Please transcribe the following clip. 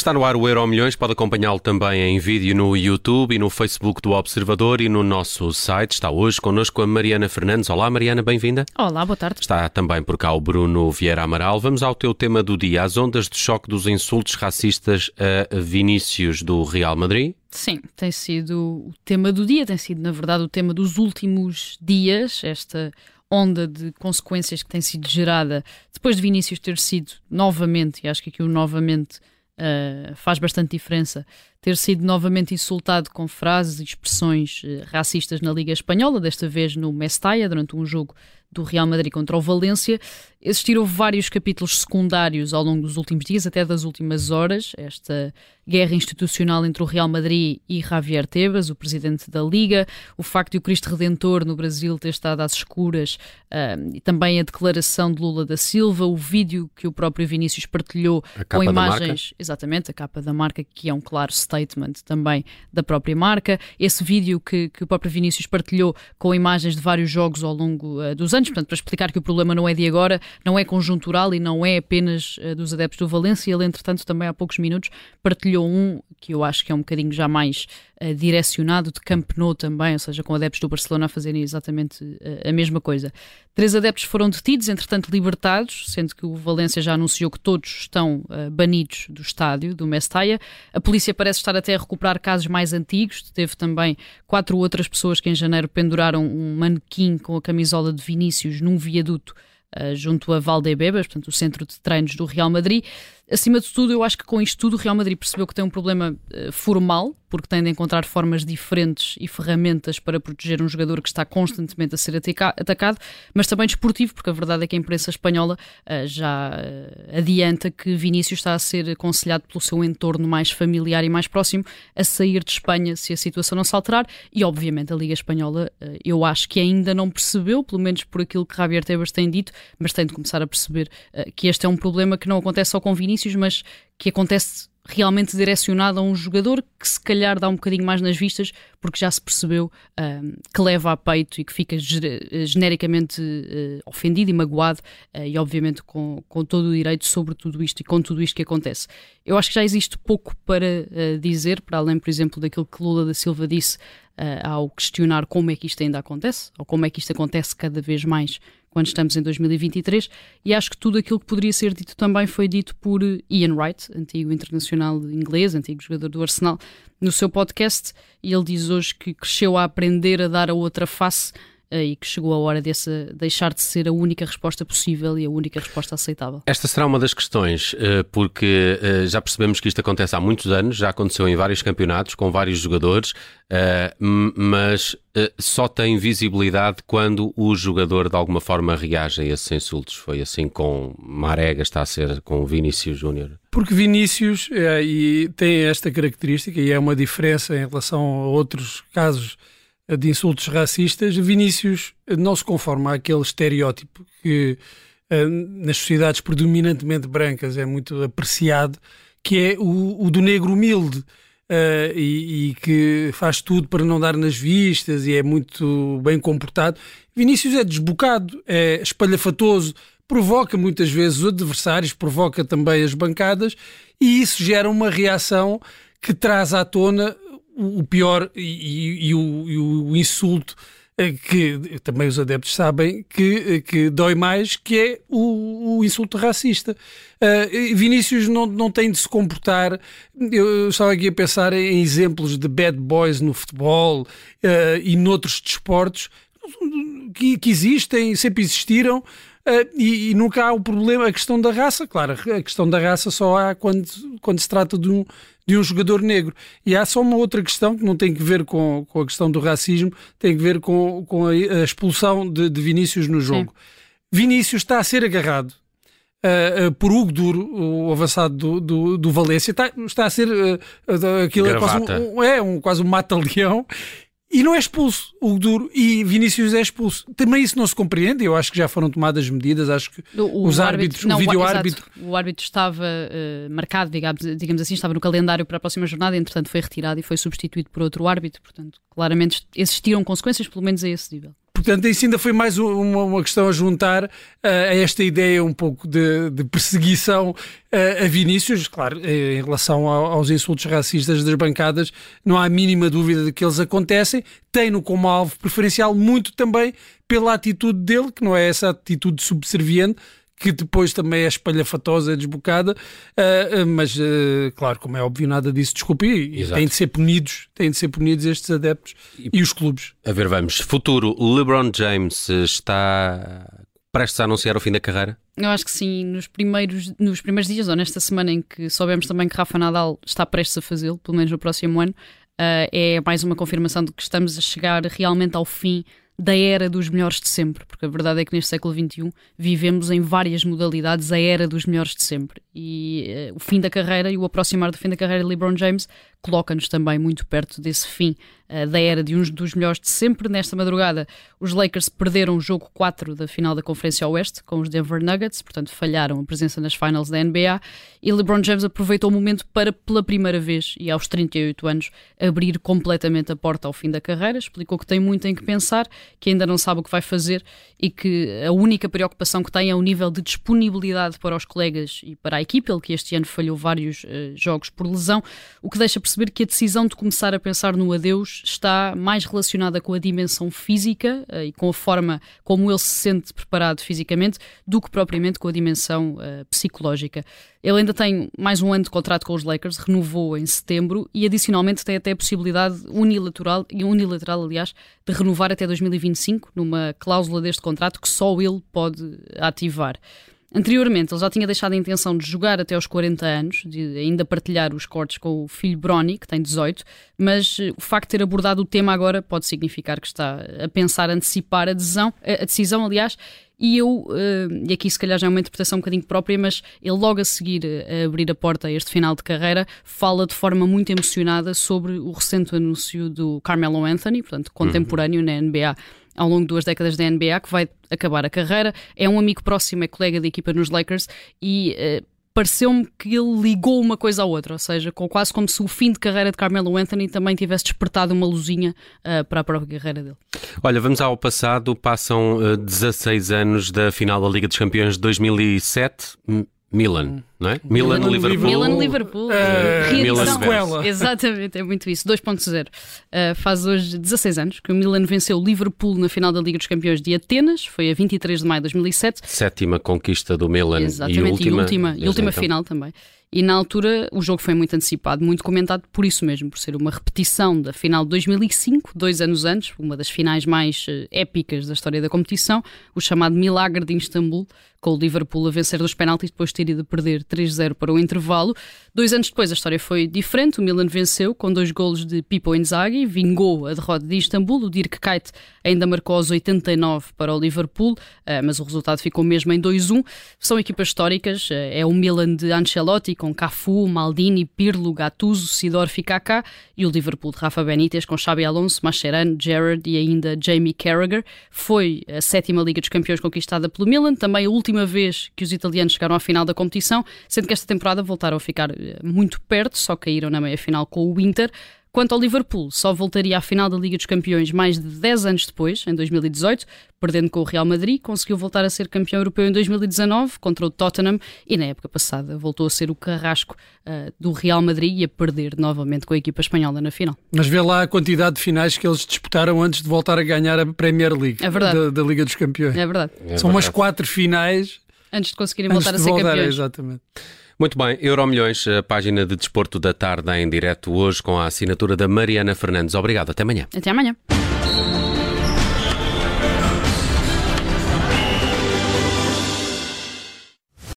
Está no ar o Euro Milhões, pode acompanhá-lo também em vídeo no YouTube e no Facebook do Observador e no nosso site. Está hoje connosco a Mariana Fernandes. Olá, Mariana, bem-vinda. Olá, boa tarde. Está também por cá o Bruno Vieira Amaral. Vamos ao teu tema do dia, as ondas de choque dos insultos racistas a Vinícius do Real Madrid. Sim, tem sido o tema do dia, tem sido, na verdade, o tema dos últimos dias, esta onda de consequências que tem sido gerada depois de Vinícius ter sido novamente, e acho que aqui o novamente uh, faz bastante diferença, ter sido novamente insultado com frases e expressões uh, racistas na Liga Espanhola, desta vez no Mestalla, durante um jogo do Real Madrid contra o Valência. Existiram vários capítulos secundários ao longo dos últimos dias, até das últimas horas, esta guerra institucional entre o Real Madrid e Javier Tebas, o presidente da Liga, o facto de o Cristo Redentor no Brasil ter estado às escuras e também a declaração de Lula da Silva, o vídeo que o próprio Vinícius partilhou com imagens, exatamente, a capa da marca, que é um claro statement também da própria marca, esse vídeo que, que o próprio Vinícius partilhou com imagens de vários jogos ao longo uh, dos anos, portanto, para explicar que o problema não é de agora, não é conjuntural e não é apenas uh, dos adeptos do Valência, ele, entretanto, também há poucos minutos partilhou um que eu acho que é um bocadinho já mais uh, direcionado, de Camp Nou também, ou seja, com adeptos do Barcelona a fazerem exatamente uh, a mesma coisa. Três adeptos foram detidos, entretanto libertados, sendo que o Valência já anunciou que todos estão uh, banidos do estádio, do Mestalla. A polícia parece estar até a recuperar casos mais antigos, teve também quatro outras pessoas que em janeiro penduraram um manequim com a camisola de Vinícius num viaduto Uh, junto a Valdebebas, portanto, o centro de treinos do Real Madrid. Acima de tudo, eu acho que com isto tudo o Real Madrid percebeu que tem um problema uh, formal, porque tem de encontrar formas diferentes e ferramentas para proteger um jogador que está constantemente a ser atacado, mas também desportivo, porque a verdade é que a imprensa espanhola uh, já uh, adianta que Vinícius está a ser aconselhado pelo seu entorno mais familiar e mais próximo a sair de Espanha se a situação não se alterar, e obviamente a Liga Espanhola eu acho que ainda não percebeu, pelo menos por aquilo que Javier Tebas tem dito, mas tem de começar a perceber que este é um problema que não acontece só com Vinícius, mas que acontece realmente direcionado a um jogador que se calhar dá um bocadinho mais nas vistas porque já se percebeu uh, que leva a peito e que fica genericamente uh, ofendido e magoado uh, e obviamente com, com todo o direito sobre tudo isto e com tudo isto que acontece. Eu acho que já existe pouco para dizer, para além, por exemplo, daquilo que Lula da Silva disse ao questionar como é que isto ainda acontece ou como é que isto acontece cada vez mais quando estamos em 2023, e acho que tudo aquilo que poderia ser dito também foi dito por Ian Wright, antigo internacional inglês, antigo jogador do Arsenal, no seu podcast, e ele diz hoje que cresceu a aprender a dar a outra face e que chegou a hora desse deixar de ser a única resposta possível e a única resposta aceitável. Esta será uma das questões, eh, porque eh, já percebemos que isto acontece há muitos anos, já aconteceu em vários campeonatos, com vários jogadores, mas só tem visibilidade quando o jogador de alguma forma reage a esses insultos. Foi assim com Marega, está a ser com Vinícius Júnior. Porque Vinícius é, e tem esta característica e é uma diferença em relação a outros casos de insultos racistas, Vinícius não se conforma àquele estereótipo que uh, nas sociedades predominantemente brancas é muito apreciado, que é o, o do negro humilde uh, e, e, que faz tudo para não dar nas vistas e é muito bem comportado. Vinícius é desbocado, é espalhafatoso, provoca muitas vezes os adversários, provoca também as bancadas e isso gera uma reação que traz à tona o pior e, e, o, e o, insulto eh, que também os adeptos sabem que, eh, que dói mais, que é o, o insulto racista. Uh, Vinícius não, não tem de se comportar. Eu estava aqui a pensar em exemplos de bad boys no futebol uh, e noutros desportos que, que existem, sempre existiram. Uh, e, e, nunca há o problema, a questão da raça, claro, a questão da raça só há quando, quando se trata de um, de um jogador negro. E há só uma outra questão que não tem que ver com, com a questão do racismo, tem que ver com, com a, a expulsão de, de, Vinícius no jogo. Sim. Vinícius está a ser agarrado. Uh, uh, por Hugo Duro, o avançado do, do, do Valência, está, está a ser uh, aquilo é quase um, é um, quase um mata-leão e não é expulso o Duro e Vinícius é expulso. Também isso não se compreende. Eu acho que já foram tomadas medidas. Acho que o, os árbitros, não, o vídeo árbitro. O árbitro estava uh, marcado, digamos, digamos assim, estava no calendário para a próxima jornada, entretanto foi retirado e foi substituído por outro árbitro. Portanto, claramente existiram consequências, pelo menos a esse nível. Portanto, isso ainda foi mais uma, uma questão a juntar uh, a esta ideia um pouco de, de perseguição uh, a Vinícius. Claro, em relação aos insultos racistas das bancadas, não há a mínima dúvida de que eles acontecem. Tem-no como alvo preferencial muito também pela atitude dele, que não é essa atitude subserviente, que depois também é espalhafatosa, é desbocada, uh, uh, mas uh, claro, como é óbvio, nada disso desculpa e têm de ser punidos, têm de ser punidos estes adeptos e, e os clubes. A ver, vamos. Futuro, LeBron James está prestes a anunciar o fim da carreira? Eu acho que sim, nos primeiros, nos primeiros dias, ou nesta semana em que soubemos também que Rafa Nadal está prestes a fazê-lo, pelo menos no próximo ano, é mais uma confirmação de que estamos a chegar realmente ao fim da era dos melhores de sempre, porque a verdade é que neste século XXI vivemos em várias modalidades a era dos melhores de sempre. E uh, o fim da carreira e o aproximar do fim da carreira de LeBron James coloca-nos também muito perto desse fim uh, da era de um dos melhores de sempre. Nesta madrugada, os Lakers perderam o jogo 4 da final da Conferência Oeste com os Denver Nuggets, portanto falharam a presença nas finals da NBA. E LeBron James aproveitou o momento para, pela primeira vez e aos 38 anos, abrir completamente a porta ao fim da carreira. Explicou que tem muito em que pensar, que ainda não sabe o que vai fazer e que a única preocupação que tem é o nível de disponibilidade para os colegas e para a equipe. Ele que este ano falhou vários uh, jogos por lesão, o que deixa perceber que a decisão de começar a pensar no adeus está mais relacionada com a dimensão física uh, e com a forma como ele se sente preparado fisicamente do que propriamente com a dimensão uh, psicológica. Ele ainda tem mais um ano de contrato com os Lakers, renovou em setembro e adicionalmente tem até a possibilidade unilateral, e unilateral aliás, de renovar até 2025, numa cláusula deste contrato que só ele pode ativar. Anteriormente, ele já tinha deixado a intenção de jogar até aos 40 anos, de ainda partilhar os cortes com o filho Bronny, que tem 18, mas eh, o facto de ter abordado o tema agora pode significar que está a pensar antecipar a decisão, a decisão aliás, e eu, eh, e aqui se calhar já é uma interpretação um bocadinho própria, mas ele logo a seguir eh, a abrir a porta a este final de carreira, fala de forma muito emocionada sobre o recente anúncio do Carmelo Anthony, portanto, contemporâneo uhum. na NBA ao longo de duas décadas da NBA, que vai acabar a carreira. É um amigo próximo, é colega de equipa nos Lakers e. Uh, pareceu-me que ele ligou uma coisa à outra, ou seja, quase como se o fim de carreira de Carmelo Anthony também tivesse despertado uma luzinha uh, para a própria carreira dele. Olha, vamos ao passado, passam uh, eh, 16 anos da final da Liga dos Campeões de 2007. Milan, não é? Milan, Milan Liverpool. Milan Liverpool. Uh, Milan sequela. Exatamente, é muito isso. 2.0. Uh, faz hoje 16 anos que o Milan venceu o Liverpool na final da Liga dos Campeões de Atenas. Foi a 23 de maio de 2007. Sétima conquista do Milan Exatamente, e última, e última, e última então. final também. E na altura o jogo foi muito antecipado, muito comentado por isso mesmo, por ser uma repetição da final de 2005, dois anos antes, uma das finais mais uh, épicas da história da competição, o chamado Milagre de Istambul, com o Liverpool a vencer dos penaltis depois de ter ido perder 3-0 para o intervalo. Dois anos depois a história foi diferente, o Milan venceu com dois golos de Pipo Inzaghi, vingou a derrota de Istambul, o Dirk Kuyt ainda marcou aos 89 para o Liverpool, uh, mas o resultado ficou mesmo em 2-1. São equipas históricas, uh, é o Milan de Ancelotti com Cafu, Maldini, Pirlo, Gattuso, Sidorf e Kaká e o Liverpool de Rafa Benítez com Xabi Alonso, Mascherano, Gerrard e ainda Jamie Carragher. Foi a sétima Liga dos Campeões conquistada pelo Milan, também a última vez que os italianos chegaram à final da competição, sendo que esta temporada voltaram a ficar eh, muito perto, só caíram na meia-final com o Inter. Quanto ao Liverpool, só voltaria à final da Liga dos Campeões mais de 10 anos depois, em 2018, perdendo com o Real Madrid, conseguiu voltar a ser campeão europeu em 2019 contra o Tottenham e na época passada voltou a ser o carrasco uh, do Real Madrid e a perder novamente com a equipa espanhola na final. Mas vê lá a quantidade de finais que eles disputaram antes de voltar a ganhar a Premier League é da, da, Liga dos Campeões. É verdade. É São verdade. umas quatro finais antes de conseguirem voltar antes a ser voltar, campeões. Exatamente. Muito bem, Euromilhões, a página de desporto da tarde em direto hoje com a assinatura da Mariana Fernandes. Obrigado, até amanhã. Até amanhã.